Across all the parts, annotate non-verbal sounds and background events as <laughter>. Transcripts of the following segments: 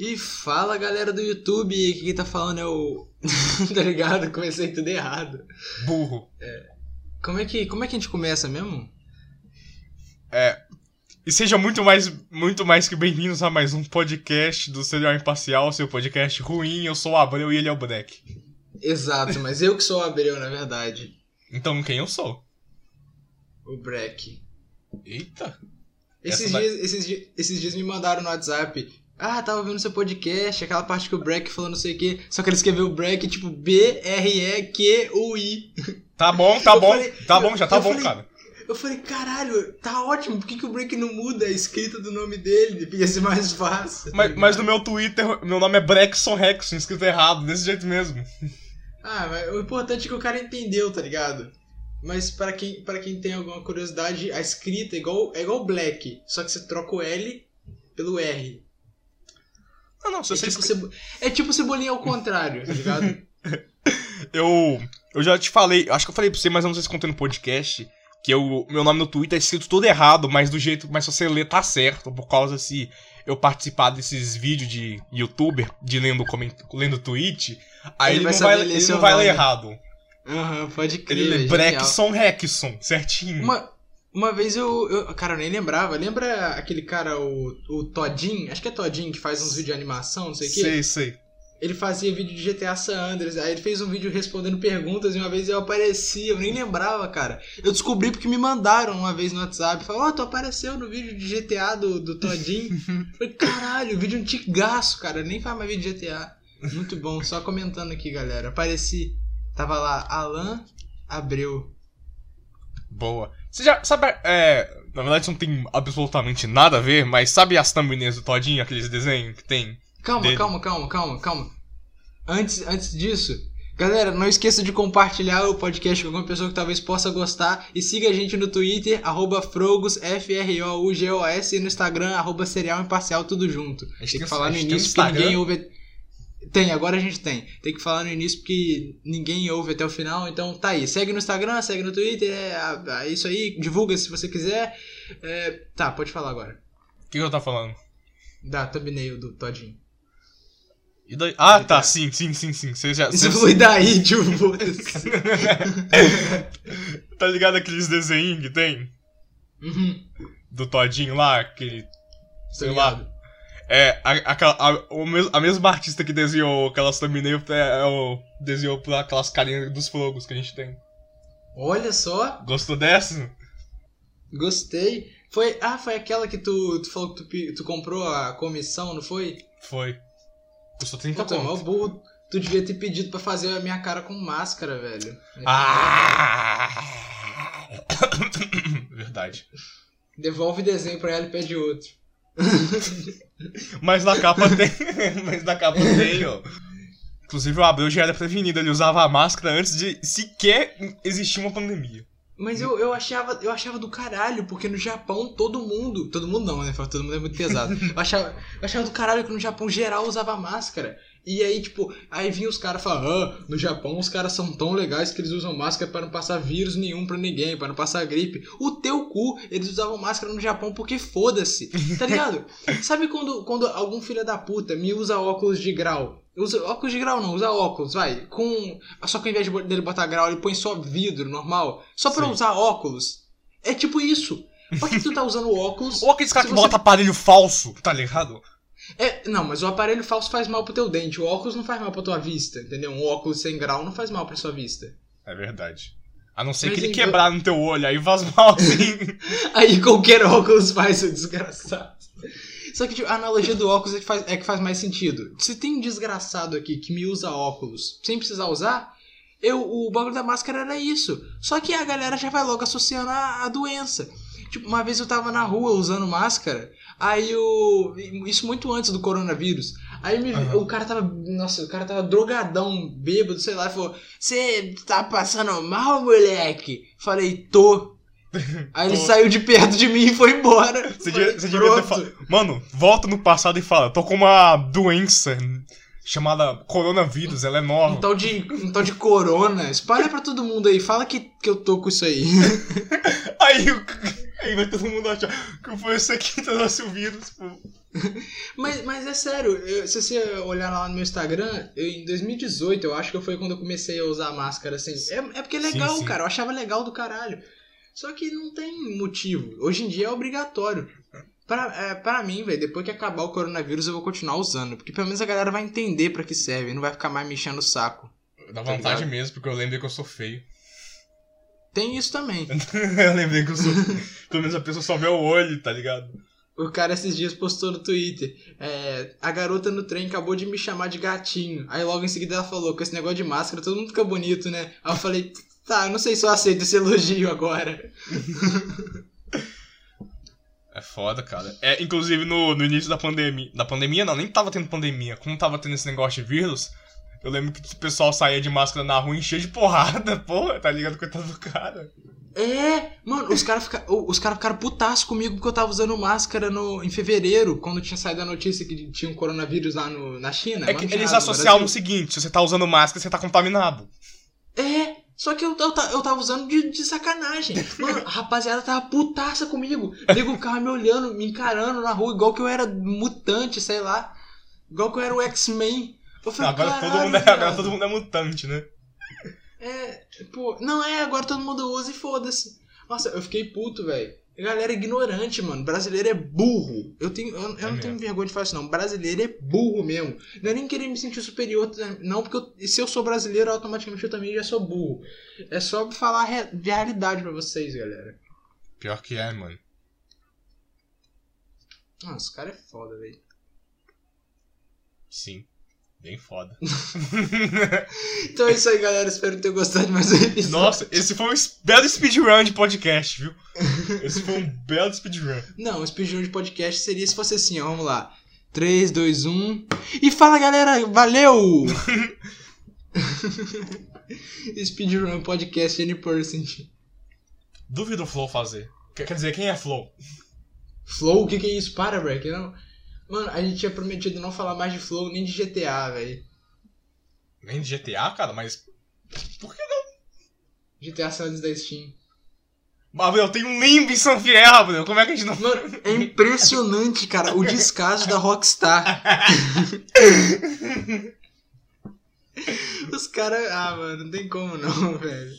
E fala galera do YouTube, que quem tá falando é o. <laughs> tá ligado? Comecei tudo errado. Burro. Como é que, como é que a gente começa mesmo? É. E seja muito mais, muito mais que bem-vindos a mais um podcast do Serial Imparcial, seu podcast ruim. Eu sou o Abreu e ele é o Black. Exato, <laughs> mas eu que sou o Abreu, na verdade. Então quem eu sou? O Breck. Eita. Esses dias, esses, di- esses dias me mandaram no WhatsApp. Ah, tava ouvindo seu podcast, aquela parte que o Breck falou não sei o quê. Só que ele escreveu o Breck tipo B-R-E-Q-U-I. Tá bom, tá Eu bom. falei- tá bom, já tá bom, falei- cara. Eu falei, caralho, tá ótimo, por que, que o Breck não muda a escrita do nome dele? Ia ser mais fácil. Mas, mas no meu Twitter, meu nome é Brexon Rexon, escrito errado, desse jeito mesmo. Ah, mas o importante é que o cara entendeu, tá ligado? Mas para quem, para quem tem alguma curiosidade, a escrita é igual, é igual Black, só que você troca o L pelo R. Não, não, se É você tipo, cebo... é tipo cebolinha ao contrário, tá ligado? <laughs> Eu, eu já te falei, acho que eu falei pra você, mas eu não sei se contei no podcast, que eu, meu nome no Twitter é escrito todo errado, mas do jeito, mas se você ler tá certo, por causa se eu participar desses vídeos de youtuber, de lendo, coment, lendo tweet, aí Ele ele, vai não vai, ler ele não vai ler errado. Aham, pode crer. Ele lê. Brexon Rexon, certinho. Uma, uma vez eu, eu. Cara, eu nem lembrava. Lembra aquele cara, o, o Todinho? Acho que é Todinho que faz uns vídeos de animação, não sei o quê. Sei, sei. Ele fazia vídeo de GTA San Andreas, aí ele fez um vídeo respondendo perguntas e uma vez eu apareci, eu nem lembrava, cara. Eu descobri porque me mandaram uma vez no WhatsApp, falaram, ó, tu apareceu no vídeo de GTA do, do Todinho. <laughs> Falei, caralho, vídeo antigaço, cara, nem faz mais vídeo de GTA. Muito bom, só comentando aqui, galera. Apareci, tava lá, Alan Abreu. Boa. Você já sabe, é, na verdade isso não tem absolutamente nada a ver, mas sabe as thumbnails do Todinho, aqueles desenhos que tem? Calma, Dele. calma, calma, calma, calma. Antes, antes disso, galera, não esqueça de compartilhar o podcast com alguma pessoa que talvez possa gostar. E siga a gente no Twitter, arroba Frogos, F-R-O-U-G-O-S, e no Instagram, arroba Serial Imparcial, tudo junto. A Tem gente que tem- falar a no um início porque Instagram? ninguém ouve. Tem, agora a gente tem. Tem que falar no início porque ninguém ouve até o final. Então tá aí. Segue no Instagram, segue no Twitter. É, é isso aí. Divulga se você quiser. É, tá, pode falar agora. O que, que eu tô falando? Da thumbnail do Todinho. Daí- Ah, GTA. tá, sim, sim, sim, sim. Você já. Você- foi daí, tio. <laughs> tá ligado aqueles desenhos que tem? Uhum. Do Todinho lá, aquele. Sei lá. É, a, a, mes- a mesma artista que desenhou aquelas thumbnail é, é desenhou pra aquelas carinhas dos fogos que a gente tem. Olha só, Gostou dessa? gostei. Foi, ah, foi aquela que tu, tu falou que tu, tu comprou a comissão, não foi? Foi. Custou 30 Puta, pontos. burro. Tu devia ter pedido pra fazer a minha cara com máscara, velho. Ah! Verdade. Devolve desenho pra ela e pede outro. <laughs> Mas na capa tem. <laughs> Mas na capa tem, ó. Inclusive o Abreu já era prevenido, ele usava a máscara antes de sequer existir uma pandemia. Mas eu, eu, achava, eu achava do caralho, porque no Japão todo mundo. Todo mundo não, né? Todo mundo é muito pesado. Eu achava, eu achava do caralho que no Japão geral usava máscara. E aí, tipo, aí vinha os caras falando, ah, no Japão os caras são tão legais que eles usam máscara para não passar vírus nenhum pra ninguém, para não passar gripe. O teu cu, eles usavam máscara no Japão porque foda-se, tá ligado? <laughs> Sabe quando, quando algum filho da puta me usa óculos de grau? Usa óculos de grau não, usa óculos, vai. Com. Só que ao invés dele botar grau, ele põe só vidro normal. Só pra Sim. usar óculos. É tipo isso. Por que tu tá usando óculos? <laughs> Ou aqueles caras que você- botam aparelho falso, tá ligado? É, não, mas o aparelho falso faz mal pro teu dente. O óculos não faz mal pra tua vista, entendeu? Um óculos sem grau não faz mal pra sua vista. É verdade. A não ser Mas que ele então- quebrar no teu olho, aí faz mal assim. <laughs> Aí qualquer óculos faz, seu desgraçado. Só que tipo, a analogia do óculos é que, faz, é que faz mais sentido. Se tem um desgraçado aqui que me usa óculos sem precisar usar, eu, o bagulho da máscara era isso. Só que a galera já vai logo associando a, a doença. Tipo, uma vez eu tava na rua usando máscara, aí eu. Isso muito antes do coronavírus. Aí me- Aham. o cara tava. Nossa, o cara tava drogadão, bêbado, sei lá, e falou: Você tá passando mal, moleque? Falei, tô. <laughs> Aí ele saiu de perto de mim e foi embora. Você, Falei, devia, você devia ter falado. Mano, volta no passado e fala: tô com uma doença chamada coronavírus, ela é nova. Um tal, de, um tal de corona. Espalha pra todo mundo aí. Fala que, que eu tô com isso aí. <laughs> Aí, o- aí vai todo mundo achar que foi esse aqui que trouxe o vírus. Pô. mas, mas é sério, eu- se você olhar lá no meu Instagram, eu, em 2018, eu acho que foi quando eu comecei a usar máscara, assim. É, é porque é legal, sim. cara. Eu achava legal do caralho. Só que não tem motivo. Hoje em dia é obrigatório. Pra, é, pra mim, velho, depois que acabar o coronavírus, eu vou continuar usando. Porque pelo menos a galera vai entender pra que serve. Não vai ficar mais me enchendo o saco. Dá Tá vontade ligado? mesmo, porque eu lembrei que eu sou feio. Tem isso também. <laughs> eu lembrei que eu sou. Pelo menos a pessoa só vê o olho, tá ligado? O cara esses dias postou no Twitter. é, a garota no trem acabou de me chamar de gatinho. Aí logo em seguida ela falou, com esse negócio de máscara, todo mundo fica bonito, né? Aí eu falei, tá, eu não sei se eu aceito esse elogio agora. <laughs> É foda, cara. É, inclusive no, no início da pandemia. Da pandemia não, nem tava tendo pandemia. Como tava tendo esse negócio de vírus, eu lembro que o pessoal saía de máscara na rua enchia de porrada, <laughs> porra, tá ligado? Coitado do cara. É, mano, os caras fica, os cara ficaram putaço comigo porque eu tava usando máscara no, em fevereiro, quando tinha saído a notícia que tinha um coronavírus lá no, na China. É que eles associavam o seguinte: se você tá usando máscara, você tá contaminado. É, só que eu, eu, eu tava usando de, de sacanagem. Mano, a rapaziada tava putaça comigo. Liga o carro me olhando, me encarando na rua, igual que eu era mutante, sei lá. Igual que eu era o X-Men. Falei, agora, todo "Caralho, mundo é, agora viado." todo mundo é mutante, né? É, pô, não é, agora todo mundo usa e foda-se. Nossa, eu fiquei puto, velho. Galera é ignorante, mano. Brasileiro é burro. Eu, tenho, eu, eu não mesmo. tenho vergonha de falar isso, não. Brasileiro é burro mesmo. Não é nem querer me sentir superior, não, porque eu- se eu sou brasileiro, automaticamente eu também já sou burro. É só falar re- de realidade pra vocês, galera. Pior que é, mano. Nossa, esse cara é foda, velho. Sim. Bem foda. <laughs> Então é isso aí, galera. Espero ter gostado de mais um episódio. Nossa, esse foi um belo speedrun de podcast, viu? <laughs> Esse foi um belo speedrun. Não, o speedrun de podcast seria se fosse assim, ó. Vamos lá. 3, 2, 1. E fala, galera. Valeu! <laughs> speedrun podcast any person. Duvido o Flow fazer. Quer quer dizer, quem é Flow? Flow? O que, que é isso? Para, Breck. Não. Mano, a gente tinha prometido não falar mais de Flow nem de GTA, velho. Nem de GTA, cara, mas. Por que não? GTA saiu antes da Steam. Mas, eu tenho um limbo em São Fierro, meu. Como é que a gente não. Mano, é impressionante, cara, o descaso da Rockstar. <laughs> Os caras. Ah, mano, não tem como não, <laughs> velho.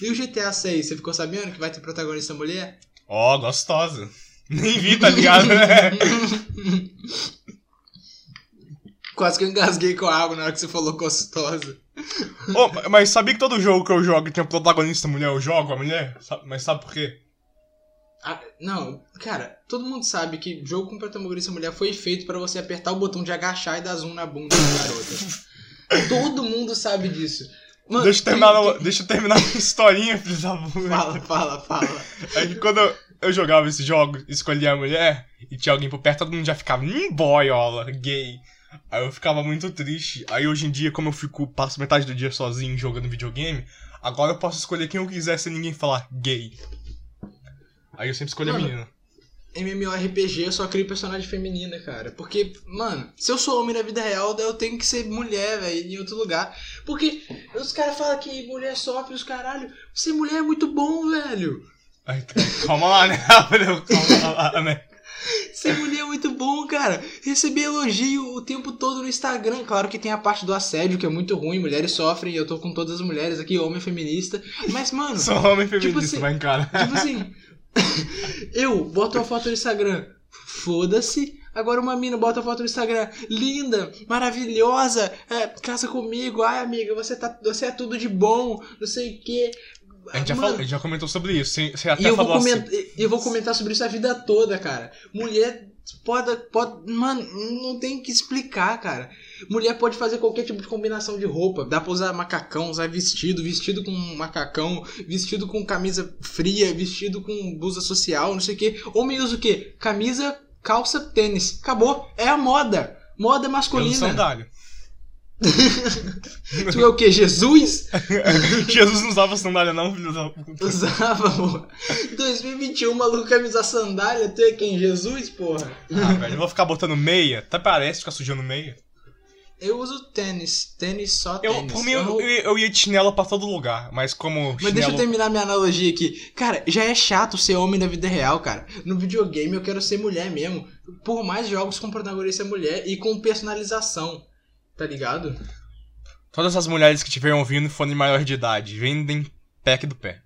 E o GTA 6, você ficou sabendo que vai ter protagonista mulher? Ó, gostosa. Nem vi, tá ligado? Quase que eu engasguei com a água na hora que você falou gostosa. Ô, mas sabia que todo jogo que eu jogo tem um protagonista mulher, eu jogo a mulher? Mas sabe por quê? Ah, não, cara, todo mundo sabe que jogo com protagonista mulher foi feito pra você apertar o botão de agachar e dar zoom na bunda da garota. todo mundo sabe disso. Mano, deixa, eu terminar, no- deixa eu terminar <laughs> a historinha, filho da puta. Fala, fala, fala. É que quando eu, eu jogava esse jogo, escolhia a mulher e tinha alguém por perto, todo mundo já ficava, hum, boiola, gay. Aí eu ficava muito triste. Aí hoje em dia, como eu fico, passo metade do dia sozinho jogando videogame, agora eu posso escolher quem eu quiser sem ninguém falar gay. Aí eu sempre escolho a Mano, menina. MMORPG eu só crio personagem feminina, cara. Porque, mano, se eu sou homem na vida real, eu tenho que ser mulher, velho, em outro lugar. Porque os caras falam que mulher sofre os caralho. Ser mulher é muito bom, velho. Aí, calma lá, né? <laughs> calma lá, né? Ser mulher é muito bom, cara. Receber elogio o tempo todo no Instagram. Claro que tem a parte do assédio, que é muito ruim. Mulheres sofrem. Eu tô com todas as mulheres aqui, homem feminista. Mas, mano, Sou homem feminista, assim, vai encarar. tipo assim. <laughs> eu boto uma foto no Instagram. Foda-se. Agora uma mina bota a foto no Instagram. Linda, maravilhosa. é, casa comigo. Ai, amiga, você, tá, você é tudo de bom. Não sei o quê. A gente, já Mano, falou, a gente já comentou sobre isso. Você, até e eu vou, falou assim. comentar, eu vou comentar sobre isso a vida toda, cara. Mulher pode, pode. Mano, não tem que explicar, cara. Mulher pode fazer qualquer tipo de combinação de roupa. Dá pra usar macacão, usar vestido, vestido com macacão, vestido com camisa fria, vestido com blusa social, não sei o que. Homem usa o quê? Camisa, calça, tênis. Acabou. É a moda. Moda Eu masculina. sandália. <laughs> Tu é o quê? Jesus? <laughs> Jesus não usava sandália, não, filho da puta. <laughs> Usava, porra. 2021, maluco quer me usar sandália? Tu é quem? Jesus, porra? Ah, velho, eu vou ficar botando meia. Até parece ficar sujando meia. Eu uso tênis. Tênis só Eu, tênis. por mim, Eu eu, eu, ia de chinelo pra todo lugar, mas como Mas deixa eu chinelo... terminar minha analogia aqui. Cara, já é chato ser homem na vida real, cara. No videogame eu quero ser mulher mesmo. Por mais jogos com protagonista mulher e com personalização. Tá ligado? Todas as mulheres que estiverem ouvindo forem maior de idade, vendem pack do pé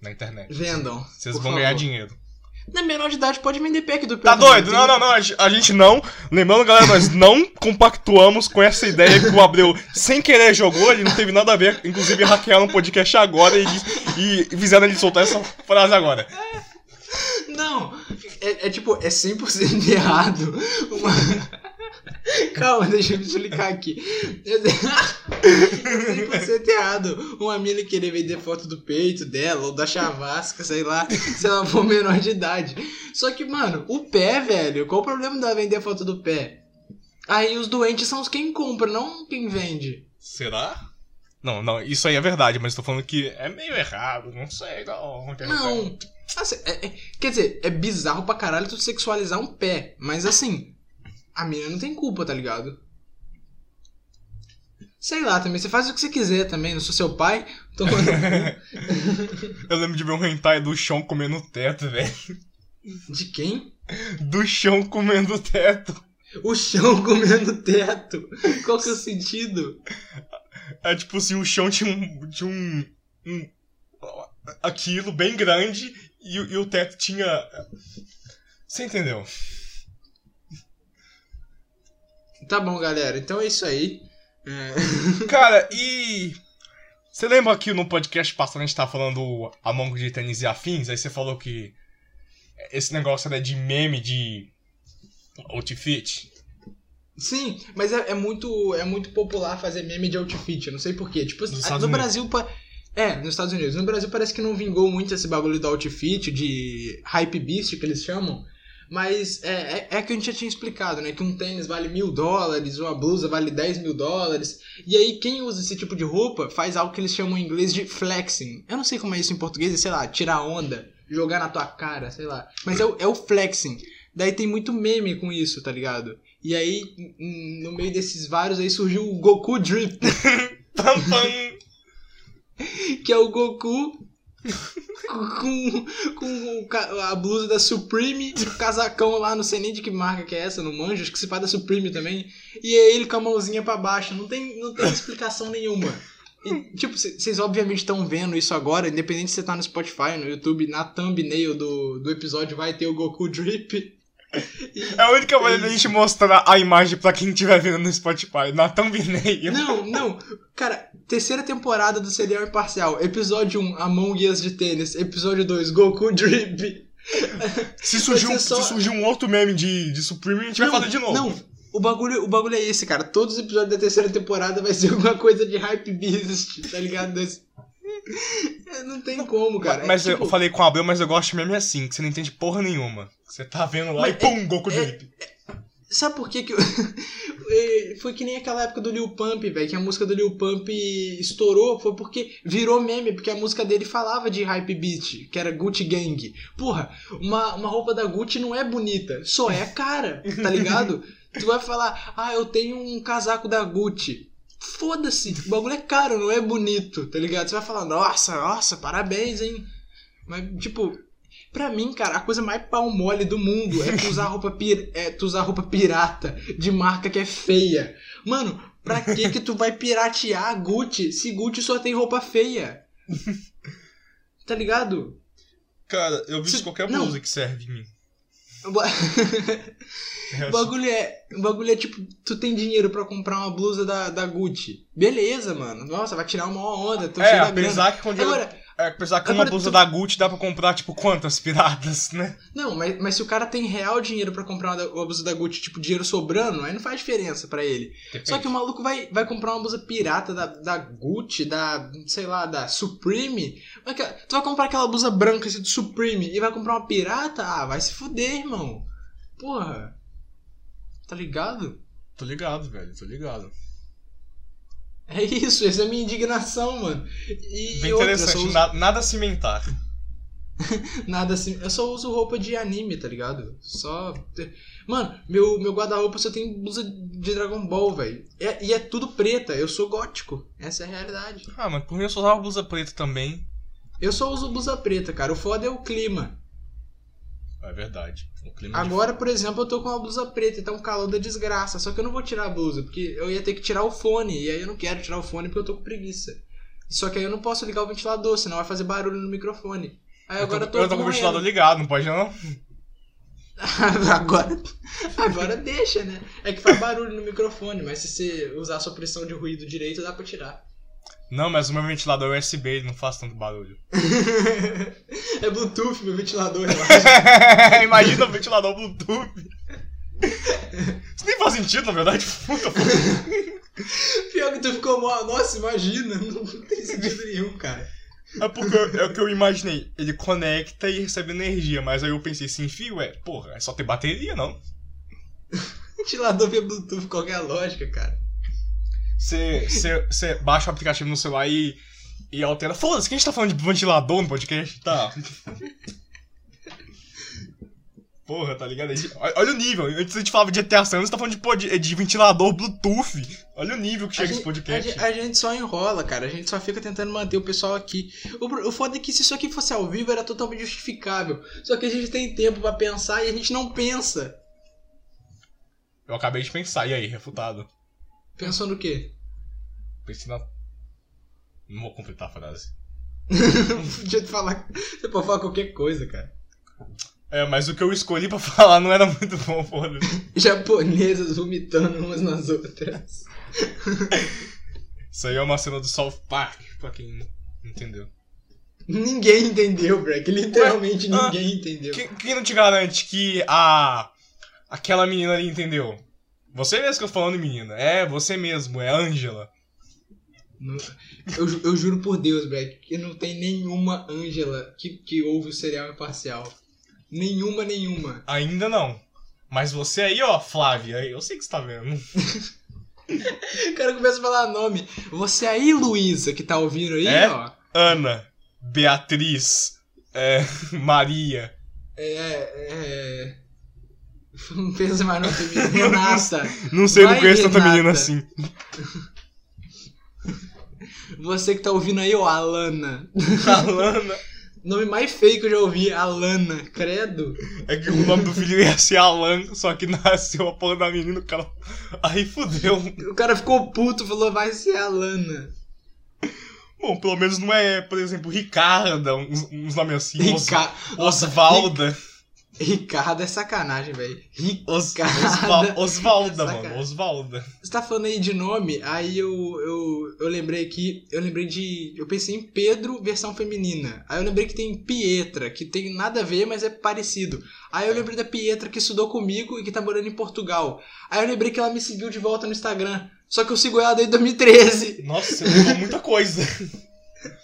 na internet. Vendam. Vocês vão ganhar favor. dinheiro. Na menor de idade pode vender pack do Tá doido? Não, não, não. A gente- não. Lembrando, galera, nós não compactuamos com essa ideia que o Abreu sem querer jogou. Ele não teve nada a ver. Inclusive, hackearam o podcast agora e, e fizeram ele soltar essa frase agora. Não, é, é tipo, é 100% <laughs> errado. Uma... Calma, deixa eu me explicar aqui. É 100% errado uma mina querer vender foto do peito dela ou da chavasca, sei lá, se ela for menor de idade. Só que, mano, o pé, velho, qual o problema dela vender foto do pé? Aí os doentes são os quem compra, não quem vende. Será? Não, não, isso aí é verdade, mas tô falando que é meio errado, não sei, não. Não. Assim, é- é- quer dizer, é bizarro pra caralho tu sexualizar um pé. Mas assim, a mina não tem culpa, tá ligado? Sei lá, também. Você faz o que você quiser também. Não sou seu pai. Tô mandando... <laughs> Eu lembro de ver um hentai do chão comendo o teto, velho. De quem? Do chão comendo o teto. O chão comendo teto. Qual que é o sentido? É tipo assim, o chão tinha um. Tinha um, um- aquilo bem grande e, o- e o teto tinha. Você entendeu? Tá bom, galera. Então é isso aí. É... Cara, e. Você lembra que no podcast passado a gente tava falando Among de tênis e afins? Aí você falou que esse negócio era de meme de outfit. Sim, mas é, é muito, é muito popular fazer meme de outfit. Eu não sei porquê. Tipo, Nos no Brasil. pa- É, nos Estados Unidos. No Brasil parece que não vingou muito esse bagulho do outfit, de hype beast que eles chamam. Mas é, é, é que a gente já tinha explicado, né? Que um tênis vale mil dólares, uma blusa vale 10 mil dólares. E aí, quem usa esse tipo de roupa faz algo que eles chamam em inglês de flexing. Eu não sei como é isso em português, sei lá, tirar onda, jogar na tua cara, sei lá. Mas é o, é o flexing. Daí tem muito meme com isso, tá ligado? E aí, no meio desses vários, aí surgiu o Goku Drip, <laughs> <laughs> que é o Goku com, com a blusa da Supreme, o casacão lá, não sei nem de que marca que é essa, não manjo, acho que se faz da Supreme também. E aí ele com a mãozinha pra baixo, não tem, não tem explicação nenhuma. E, tipo, vocês obviamente estão vendo isso agora, independente se você tá no Spotify, no YouTube, na thumbnail do, do episódio vai ter o Goku Drip. É a única maneira da gente mostrar a imagem pra quem estiver vendo no Spotify, na thumbnail. Não, não. Cara, terceira temporada do Serial Imparcial. Episódio 1, Among Us de tênis. Episódio 2, Goku Drip. Se surgir, um, só- se surgir um outro meme de, de Supreme, a gente vai fazer de novo. Não, o bagulho, o bagulho é esse, cara. Todos os episódios da terceira temporada vai ser alguma coisa de hype beast, tá ligado? É, <laughs> Não tem como, cara. Mas É, tipo, eu falei com a Abreu, mas eu gosto de meme assim, que você não entende porra nenhuma. Você tá vendo lá Mas e pum, Goku é- Drip. Sabe por que que eu... <laughs> É, Foi que nem aquela época do Lil Pump, velho, que a música do Lil Pump estourou, foi porque virou meme, porque a música dele falava de hype beat, que era Gucci Gang. Porra, uma, uma roupa da Gucci não é bonita, só é cara, tá ligado? <laughs> tu vai falar, ah, eu tenho um casaco da Gucci. Foda-se, o bagulho é caro, não é bonito, tá ligado? Você vai falar, nossa, nossa, parabéns, hein? Mas, tipo, Pra mim, cara, a coisa mais pau mole do mundo é tu usar roupa, pir... é, tu usar roupa pirata de marca que é feia. Mano, pra que que tu vai piratear a Gucci se Gucci só tem roupa feia? <laughs> Tá ligado? Cara, eu visto Se- qualquer não. blusa que serve em mim. O ba- <laughs> o bagulho é, o bagulho é tipo, tu tem dinheiro pra comprar uma blusa da, da Gucci. Beleza, mano. Nossa, vai tirar uma onda, É, cheio da grana. que quando Agora, é, apesar que agora uma blusa tu- da Gucci dá pra comprar, tipo, quantas piratas, né? Não, mas, mas se o cara tem real dinheiro pra comprar uma, uma blusa da Gucci, tipo, dinheiro sobrando, aí não faz diferença pra ele. Só que o maluco vai, vai comprar uma blusa pirata da, da Gucci, da, sei lá, da Supreme. Mas Tu vai comprar aquela blusa branca assim, do Supreme e vai comprar uma pirata? Ah, vai se fuder, irmão. Porra. Tá ligado? Tô ligado, velho, tô ligado. É isso, essa é a minha indignação, mano. E Bem outra, interessante, uso- na- nada cimentar. <laughs> Nada assim. Eu só uso roupa de anime, tá ligado? Só. Mano, meu, meu guarda-roupa só tem blusa de Dragon Ball, velho. É- e é tudo preta. Eu sou gótico. Essa é a realidade. Ah, mas por mim eu só usava blusa preta também. Eu só uso blusa preta, cara. O foda é o clima. É verdade. O clima de- Agora, por exemplo, eu tô com uma blusa preta e tá um calor da desgraça. Só que eu não vou tirar a blusa, porque eu ia ter que tirar o fone. E aí eu não quero tirar o fone porque eu tô com preguiça. Só que aí eu não posso ligar o ventilador, senão vai fazer barulho no microfone. Aí Eu tô, agora eu tô. eu tô com o ventilador ligado, não pode não? <laughs> agora, agora deixa, né? É que faz barulho no microfone, mas se você usar a sua pressão de ruído direito, dá pra tirar. Não, mas o meu ventilador é USB, ele não faz tanto barulho. <laughs> é Bluetooth, meu ventilador, relaxa. <laughs> Imagina o ventilador Bluetooth. Isso nem faz sentido, na verdade. <laughs> Puta, Pior que tu ficou mó. Nossa, imagina. Não tem sentido nenhum, cara. É porque é o que eu imaginei. Ele conecta e recebe energia, mas aí eu pensei assim, fio, é, porra, é só ter bateria, não? Ventilador via Bluetooth, qual que é a lógica, cara? Você, você, você baixa o aplicativo no celular e, e altera. Foda-se, que a gente tá falando de ventilador no podcast? Tá. Porra, tá ligado? A gente- Olha o nível. Antes a gente falava de ETA San, você tá falando de, de ventilador Bluetooth. Olha o nível que A chega esse gente, a, podcast. gente, a gente só enrola, cara. A gente só fica tentando manter o pessoal aqui. O, o foda é que se isso aqui fosse ao vivo era totalmente justificável. Só que a gente tem tempo pra pensar e a gente não pensa. Eu acabei de pensar, e aí, refutado. Pensou no quê? Pensei na. Não vou completar a frase. <laughs> Podia te falar. Você pode falar qualquer coisa, cara. É, mas o que eu escolhi pra <laughs> falar não era muito bom, foda-se. Japonesas vomitando umas nas outras. Isso aí é uma cena do South Park, pra quem entendeu. Ninguém entendeu, Breck. Literalmente Ué, ah, ninguém entendeu. Quem, quem não te garante que a. aquela menina ali entendeu? Você mesmo que eu tô falando, menina. É, você mesmo, é a Angela. Não- Eu, eu juro por Deus, Breck, que não tem nenhuma Ângela que, que ouve o serial imparcial. Nenhuma, nenhuma. Ainda não. Mas você aí, ó, Flávia, eu sei que você tá vendo. O cara começa a falar nome. Você aí, Luísa, que tá ouvindo aí, É? ó. Ana, Beatriz, é, Maria. É. É. <laughs> Não pensa mais no feminino. <laughs> Renata. Não sei, eu não Vai, conheço tanta Renata. menina assim. <laughs> Você que tá ouvindo aí, ó, Alana. Alana. Nome mais feio que eu já ouvi, Alana. Credo. É que o nome do filho ia ser Alan, só que nasceu a porra da menina, o cara. Aí fudeu. O cara ficou puto, falou, vai ser Alana. Bom, pelo menos não é, por exemplo, Ricarda, uns, uns nomes assim. Os- Rica... Nossa, Osvalda. Ricardo é sacanagem, velho. Osval- Osvalda, Sacanagem. mano. Osvalda. Você tá falando aí de nome, aí eu, eu, eu lembrei aqui, eu lembrei de. Eu pensei em Pedro, versão feminina. Aí eu lembrei que tem Pietra, que tem nada a ver, mas é parecido. Aí eu lembrei da Pietra que estudou comigo e que tá morando em Portugal. Aí eu lembrei que ela me seguiu de volta no Instagram. Só que eu sigo ela desde 2013. Nossa, você muita coisa. <laughs>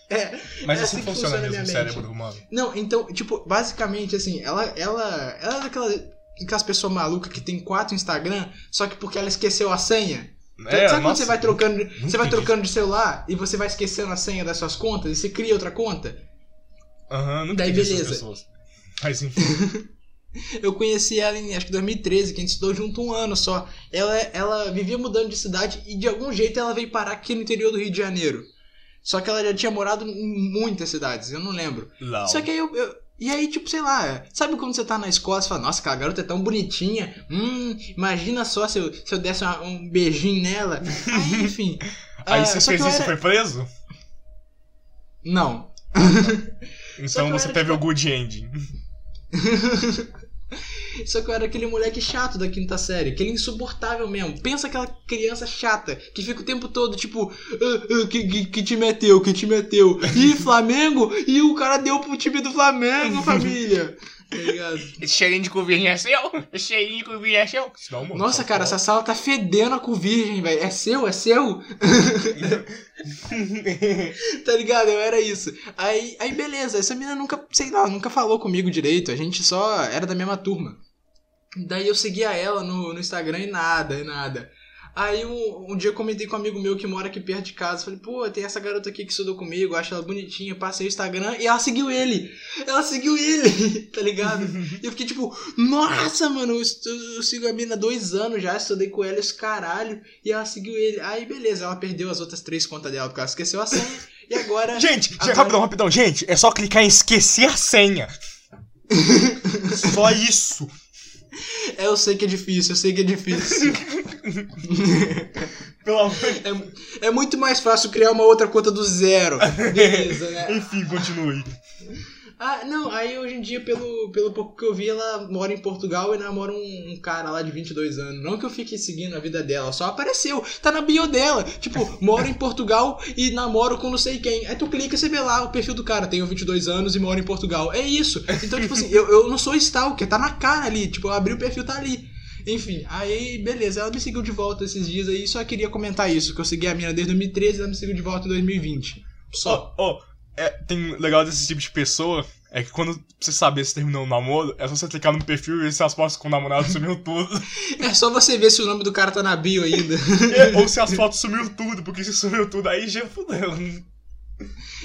É, Mas É assim assim funciona funciona mesmo o cérebro humano. Não, então, tipo, basicamente, assim, ela, ela, ela é daquelas, daquelas pessoas malucas que tem quatro Instagram, só que porque ela esqueceu a senha. É, Sabe quando nossa, você vai trocando, você vai trocando de celular e você vai esquecendo a senha das suas contas e você cria outra conta? Aham, nunca Daí, entendi essas beleza. pessoas. Mas enfim. <laughs> Eu conheci ela em acho que 2013, que a gente estudou junto um ano só. Ela, ela vivia mudando de cidade e de algum jeito ela veio parar aqui no interior do Rio de Janeiro. Só que ela já tinha morado em muitas cidades, eu não lembro. Lau. Só que aí eu, eu- E aí, tipo, sei lá, sabe quando você tá na escola e fala, nossa, aquela garota é tão bonitinha. Hum, imagina só se eu, se eu desse uma- um beijinho nela. <laughs> Aí, enfim. Aí Ah, você fez isso e era- foi preso? Não. Então você era, teve tipo- o good ending. <laughs> Só que eu era aquele moleque chato da quinta série, aquele insuportável mesmo. Pensa aquela criança chata que fica o tempo todo tipo, "Ah, ah, que, que, que time é teu, que time é teu? Ih, <laughs> Flamengo? E o cara deu pro time do Flamengo, <laughs> família. Tá ligado? Esse cheirinho de couvinha é seu? Esse cheirinho de couvinha é seu? Não, mano, Nossa, cara, essa sala tá fedendo a virgem, velho. É seu? É seu? <laughs> tá ligado? Eu era isso. Aí, aí beleza, essa menina nunca, sei lá, nunca falou comigo direito. A gente só era da mesma turma. Daí eu seguia ela no, no Instagram e nada, e nada. Aí um, um dia eu comentei com um amigo meu que mora aqui perto de casa. Falei, pô, tem essa garota aqui que estudou comigo, acho ela bonitinha. Passei o Instagram e ela seguiu ele. Ela seguiu ele, <laughs> tá ligado? E eu fiquei tipo, nossa, mano, eu, estu- eu sigo a mina há dois anos já, estudei com ela esse caralho. E ela seguiu ele. Aí beleza, ela perdeu as outras três contas dela porque ela esqueceu a senha. E agora. <laughs> Gente, Agora- rapidão, rapidão. Gente, é só clicar em esquecer a senha. <laughs> só isso. É, eu sei que é difícil, eu sei que é difícil. <laughs> Pelo amor de É, é muito mais fácil criar uma outra conta do zero. <laughs> Beleza, né? Enfim, continue. Ah, não, aí hoje em dia, pelo, pelo pouco que eu vi, ela mora em Portugal e namora um, um cara lá de 22 anos. Não que eu fique seguindo a vida dela, só apareceu. Tá na bio dela. Tipo, <laughs> moro em Portugal e namoro com não sei quem. Aí tu clica e você vê lá o perfil do cara. Tenho 22 anos e moro em Portugal. É isso. Então, tipo assim, eu, eu não sou stalker, tá na cara ali. Tipo, eu abri o perfil, tá ali. Enfim, aí beleza, ela me seguiu de volta esses dias aí, só queria comentar isso, que eu segui a mina desde 2013 e ela me seguiu de volta em 2020. Só. Ó, ó, é, tem legal desse tipo de pessoa é que quando você saber se terminou o namoro, é só você clicar no perfil e ver se as fotos com o namorado sumiu tudo. <laughs> É só você ver se o nome do cara tá na bio ainda. É, <laughs> Ou se as fotos sumiu tudo, porque se sumiu tudo, aí já fudeu.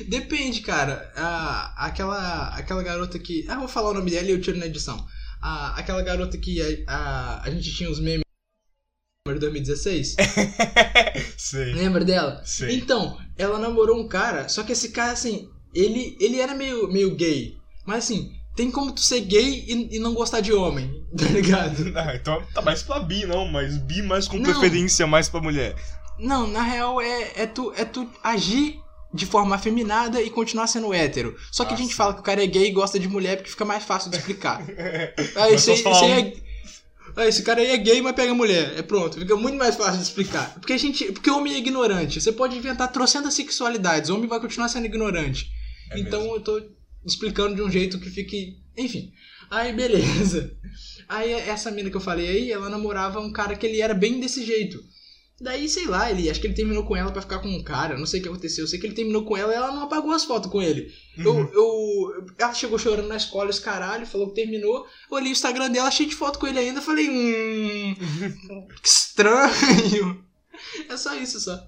Depende, cara. Ah, aquela, aquela garota que. Ah, vou falar o nome dela e eu tiro na edição. Ah, aquela garota que a, a, a gente tinha os memes de 2016. <laughs> Sei. Lembra dela? Sei. Então, ela namorou um cara, só que esse cara, assim, ele, ele era meio, meio gay. Mas assim, tem como tu ser gay e, e não gostar de homem, <laughs> tá ligado? <laughs> Ah, então tá mais pra bi, não, mas bi mais com Não. preferência mais pra mulher. Não, na real é, é, tu, é tu agir de forma afeminada e continuar sendo hétero. Só que a Ah, gente sim. fala que o cara é gay e gosta de mulher porque fica mais fácil de explicar. Ah, aí, falar esse, aí é, ah, esse cara aí é gay, mas pega mulher. É pronto, fica muito mais fácil de explicar. Porque a gente. Porque o homem é ignorante. Você pode inventar trocentas sexualidades, o homem vai continuar sendo ignorante. É então mesmo. eu tô explicando de um jeito que fique. Enfim. Aí beleza. Aí essa mina que eu falei aí, ela namorava um cara que ele era bem desse jeito. Daí, sei lá, ele acho que ele terminou com ela pra ficar com um cara, não sei o que aconteceu. Eu sei que ele terminou com ela e ela não apagou as fotos com ele. Eu, Uhum. eu, ela chegou chorando na escola, esse caralho, falou que terminou. Eu olhei o Instagram dela, cheio de foto com ele ainda. Falei, hum. <laughs> Que estranho. É só isso, só.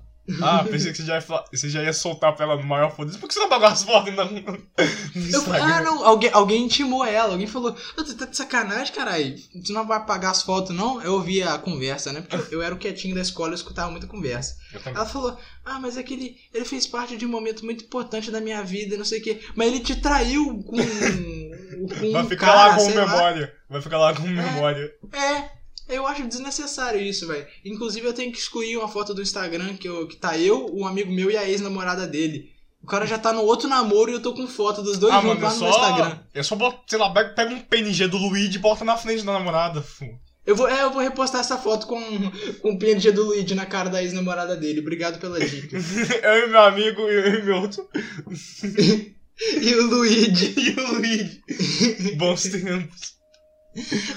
Ah, pensei que você já ia, falar- você já ia soltar pra ela no maior foda-se. Por que você não apagou as fotos não? no Eu, Instagram? ah, não, alguém, alguém intimou ela. Alguém falou: "Ah, Tu tá de sacanagem, caralho. Tu não vai apagar as fotos, não? Eu ouvi a conversa, né? Porque eu, era o quietinho da escola, eu escutava muita conversa. Ela falou: Ah, mas é que ele, ele fez parte de um momento muito importante da minha vida, não sei o quê. Mas ele te traiu com. <laughs> com Vai um ficar cara, lá com sei lá." memória. Vai ficar lá com memória. É, eu acho desnecessário isso, velho. Inclusive, eu tenho que excluir uma foto do Instagram que, eu, que tá eu, um amigo meu e a ex-namorada dele. O cara já tá no outro namoro e eu tô com foto dos dois Ah, juntos lá no Instagram. É só botar, sei lá, pega um PNG do Luigi e bota na frente da namorada. Eu vou, é, eu vou repostar essa foto com, com o PNG do Luigi na cara da ex-namorada dele. Obrigado pela dica. <laughs> Eu e meu amigo e eu e meu outro. <laughs> e o Luigi. <laughs> E o Luigi. Bons tempos.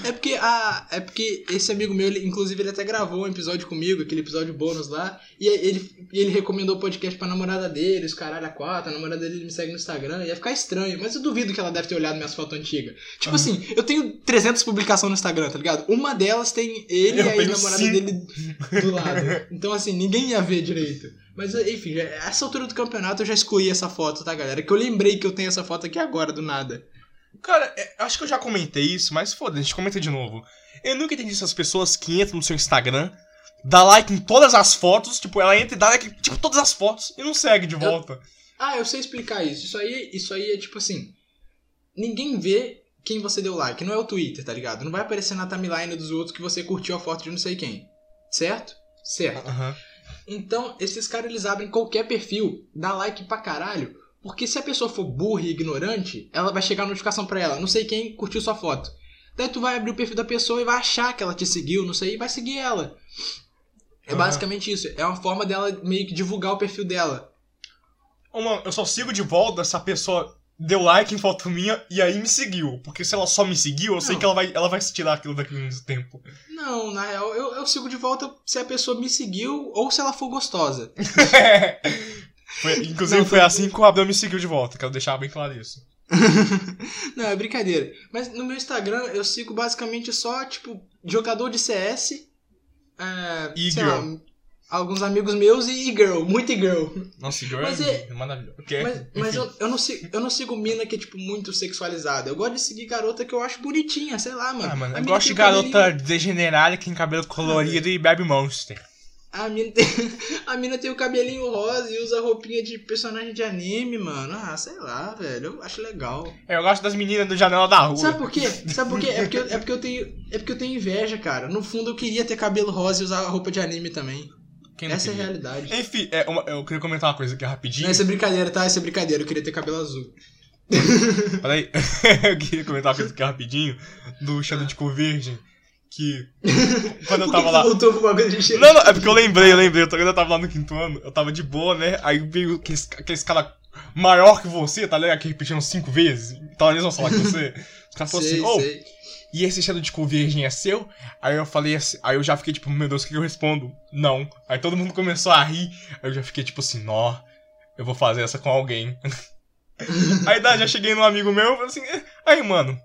É porque, a, é porque esse amigo meu, ele, inclusive, ele até gravou um episódio comigo, aquele episódio bônus lá. E ele, ele recomendou o podcast pra namorada dele, os caralho a quatro. A namorada dele me segue no Instagram. Ia ficar estranho, mas eu duvido que ela deve ter olhado minhas fotos antigas. Tipo Ah. assim, eu tenho 300 publicações no Instagram, tá ligado? Uma delas tem ele Eu e a cinco. dele do lado. Então, assim, ninguém ia ver direito. Mas, enfim, essa altura do campeonato eu já excluí essa foto, tá, galera? Que eu lembrei que eu tenho essa foto aqui agora, do nada. Cara, é, acho que eu já comentei isso, mas foda-se, a gente comenta de novo. Eu nunca entendi essas pessoas que entram no seu Instagram, dá like em todas as fotos, tipo, ela entra e dá like em tipo, todas as fotos e não segue de volta. Ah, eu sei explicar isso. Isso aí, isso aí é tipo assim. Ninguém vê quem você deu like. Não é o Twitter, tá ligado? Não vai aparecer na timeline dos outros que você curtiu a foto de não sei quem. Certo? Certo. Aham. Então, esses caras eles abrem qualquer perfil, dá like pra caralho. Porque se a pessoa for burra e ignorante, ela vai chegar a notificação pra ela. Não sei quem curtiu sua foto. Daí tu vai abrir o perfil da pessoa e vai achar que ela te seguiu, não sei, e vai seguir ela. É Aham. basicamente isso. É uma forma dela meio que divulgar o perfil dela. Ô, mano, eu só sigo de volta se a pessoa deu like em foto minha e aí me seguiu. Porque se ela só me seguiu, eu sei Não. que ela vai, ela vai se tirar aquilo daqui a um tempo. Não, na real, eu, eu sigo de volta se a pessoa me seguiu ou se ela for gostosa. <laughs> Foi- <laughs> inclusive Não, foi assim que o Abel me seguiu de volta, quero deixar bem claro isso. <laughs> Não, é brincadeira. Mas no meu Instagram eu sigo basicamente só, tipo, jogador de CS. É, E girl. lá, alguns amigos meus e e-girl, muito e-girl. Nossa, Girl Mas é, é- maravilhoso. Ok, Mas, mas eu, eu, não sigo, eu não sigo mina que é, tipo, muito sexualizada. Eu gosto de seguir garota que eu acho bonitinha, sei lá, mano. Ah, mano, eu gosto de garota cabelinho- degenerada que tem cabelo colorido e bebe Monster. A mina, tem, <laughs> a mina tem o cabelinho rosa e usa roupinha de personagem de anime, mano. Ah, sei lá, velho. Eu acho legal. É, Eu gosto das meninas do janela da rua. Sabe por quê? Sabe por quê? É porque, eu, é, porque eu tenho, é porque eu tenho inveja, cara. No fundo, eu queria ter cabelo rosa e usar roupa de anime também. Essa é a queria? realidade. Enfim, é, uma- eu queria comentar uma coisa aqui rapidinho. Não, essa é brincadeira, tá? Essa é brincadeira. Eu queria ter cabelo azul. Peraí, <laughs> eu queria comentar uma coisa aqui rapidinho do Shadow de Cor Virgem. Que. <laughs> Quando eu tava lá. voltou pro bagulho de Não, não, é porque eu lembrei, eu lembrei. Quando eu tava lá no quinto ano, eu tava de boa, né? Aí veio aqueles, aqueles cara maior que você, tá ligado? Que repetindo cinco vezes. Tá na mesma sala que você. <laughs> Os caras falaram assim, ô, sei. e esse Shadow de Cor Virgem é seu? Aí eu falei assim, aí eu já fiquei tipo, meu Deus, o que eu respondo? Não. Aí todo mundo começou a rir. Aí eu já fiquei tipo assim, nó, eu vou fazer essa com alguém. <laughs> aí daí já cheguei num amigo meu e falei assim, "Eh, aí mano,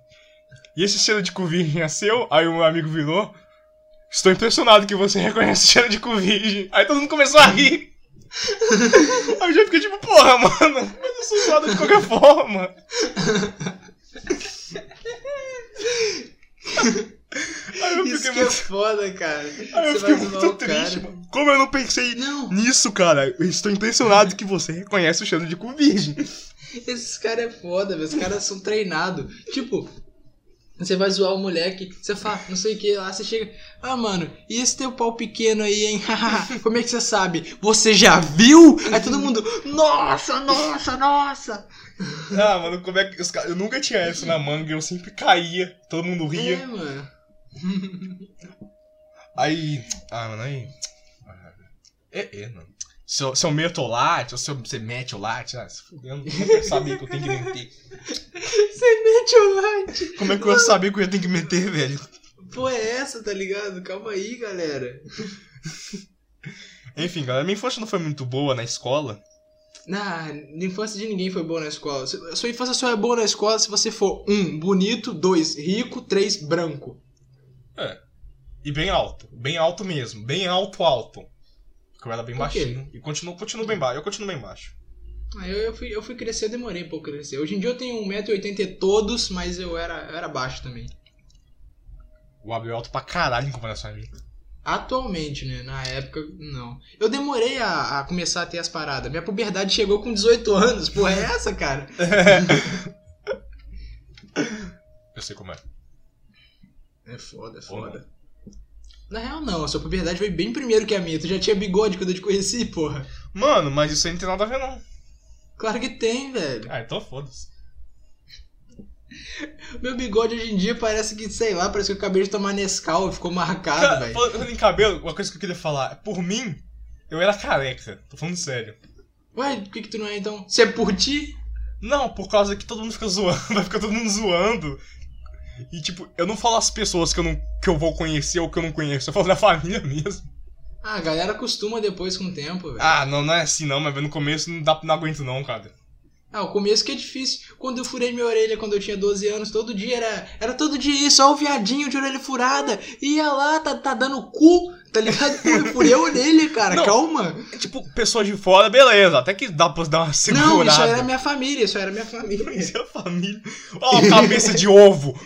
e esse cheiro de cu virgem <laughs> é seu? Aí o meu amigo virou. Estou impressionado que você <laughs> reconhece o cheiro de cu virgem. Aí todo mundo começou a rir. <laughs> Aí eu já fiquei tipo, porra, mano, mas eu sou zoado de qualquer forma. Aí eu Isso que é muito. foda, cara. Aí eu Você fiquei muito cara. triste, mano. Como eu não pensei Não, nisso, cara? Eu estou impressionado que você reconhece o cheiro de cu virgem. esses caras é foda, velho. Os caras são treinados. Tipo, você vai zoar o moleque, você fala, não sei o que, lá você chega. Ah, mano, e esse teu pau pequeno aí, hein? <laughs> Como é que você sabe? Você já viu? Aí todo mundo, nossa, nossa, nossa. Ah, mano, como é que. Os caras- Eu nunca tinha isso na manga, eu sempre caía, todo mundo ria. É, mano. Aí. Ah, mano, aí. É, é, mano. Se eu, se eu meto o latte, ou se eu- você mete o latte, ah, se fudendo, como é que eu sabia que eu tenho que meter? Você mete o light. Como é que eu ia saber que eu ia ter que meter, velho? Pô, é essa, tá ligado? Calma aí, galera. Enfim, galera, minha infância não foi muito boa na escola. Na, infância de ninguém foi boa na escola. Sua infância só é boa na escola se você for um, bonito, dois, rico, três, branco. E bem alto. Bem alto mesmo. Bem alto, alto. Eu era bem baixinho. E continuo, continuo bem baixo. Eu continuo bem baixo. Ah, eu, eu, fui, eu fui crescer, eu demorei um pouco crescer. Hoje em dia eu tenho 1,80m e todos, mas eu era, eu era baixo também. O Abel é alto pra caralho em comparação a mim. Atualmente, né? Na época, não. Eu demorei a, a começar a ter as paradas. Minha puberdade chegou com 18 anos. Porra, é essa, cara? <laughs> Eu sei como é. É foda, é foda. Na real, não. A sua puberdade foi bem primeiro que a minha. Tu já tinha bigode quando eu te conheci, porra. Mano, mas isso aí não tem nada a ver, não. Claro que tem, velho. Ah, então foda-se. <laughs> Meu bigode hoje em dia parece que, sei lá, parece que eu acabei de tomar Nescau e ficou marcado, <laughs> velho. falando em cabelo, uma coisa que eu queria falar. Por mim, eu era careca. Tô falando sério. Ué, por que, que tu não é então? Se é por ti? Não, por causa que todo mundo fica zoando. <laughs> Vai ficar todo mundo zoando. E tipo, eu não falo as pessoas que eu, não, que eu vou conhecer ou que eu não conheço. Eu falo da <laughs> família mesmo. Ah, a galera acostuma depois com o tempo, velho. Ah, não, não é assim não, mas no começo não, dá, não aguento não, cara. Ah, o começo que é difícil. Quando eu furei minha orelha quando eu tinha 12 anos, todo dia era. Era todo dia isso, ó, o viadinho de orelha furada. Ia lá, tá, tá dando cu, tá ligado? <laughs> Pô, eu furei a orelha, cara, Não. calma. É, tipo, pessoas de fora, beleza. Até que dá pra dar uma segurada. Não, isso era minha família, isso era minha <laughs> família. Isso é a família. Ó, a cabeça de ovo.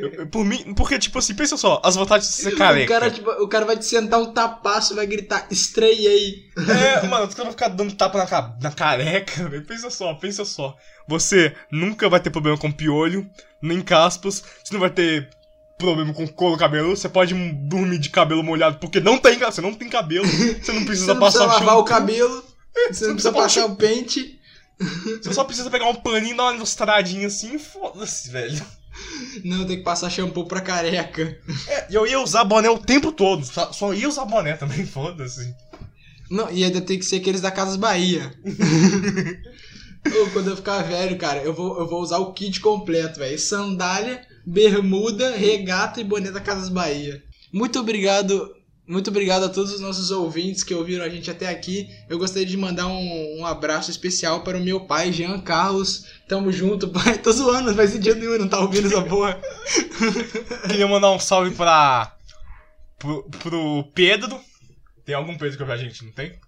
Eu- Por mim, porque, tipo assim, pensa só, as vantagens de ser O careca. cara, tipo, o cara vai te sentar um tapaço e vai gritar, estreiei. É, mano, os caras vão ficar dando tapa na, na careca, <laughs> velho. Pensa só, pensa só. Você nunca vai ter problema com piolho, nem caspas, você não vai ter problema com couro cabeludo, você pode dormir de cabelo molhado porque não tem, você não tem cabelo, você não precisa <laughs> Você não passar precisa lavar o shampoo, cabelo, você não precisa passar o pente. <laughs> Você só precisa pegar um paninho dar uma ilustradinha assim, e foda-se, velho. Não, tem que passar shampoo pra careca. É, eu ia usar boné o tempo todo, só, ia usar boné também, <laughs> foda-se. Não, e ainda tem que ser aqueles da Casas Bahia. <laughs> Ô, quando eu ficar velho, cara, eu vou, eu vou usar o kit completo, velho. Sandália, bermuda, regata e boné da Casas Bahia. Muito obrigado, muito obrigado a todos os nossos ouvintes que ouviram a gente até aqui. Eu gostaria de mandar um, um abraço especial para o meu pai, Jean Carlos. Tamo junto, pai. <laughs> Tô zoando, não faz sentido nenhum, não tá ouvindo essa porra. <laughs> Queria mandar um salve pra. pro, pro Pedro. Tem algum Pedro que eu vi a gente, não tem?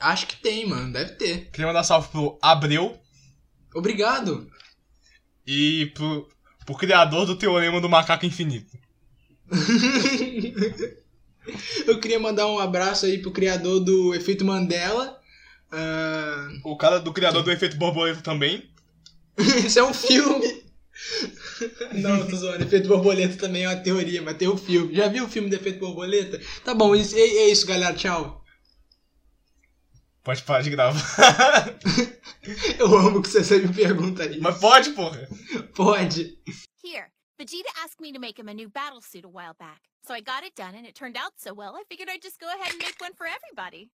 Acho que tem, mano. Deve ter. Queria mandar salve pro Abreu Obrigado. e pro, pro criador do Teorema do Macaco Infinito. <laughs> <laughs> Eu queria mandar um abraço aí pro criador do Efeito Mandela. Ah, O cara do criador do Efeito Borboleta também. <laughs> Isso é um filme. <laughs> Não, tô zoando. Efeito borboleta também é uma teoria, mas tem o filme. Já viu o filme do Efeito Borboleta? Tá bom, é, é isso, galera. Tchau. Pode parar de gravar. Eu amo que você sempre pergunta isso. Mas pode, porra. Pode. Vegeta asked me to make him a new battle suit a while back. So I got it done and it turned out so well, I figured I'd just go ahead and make one for everybody.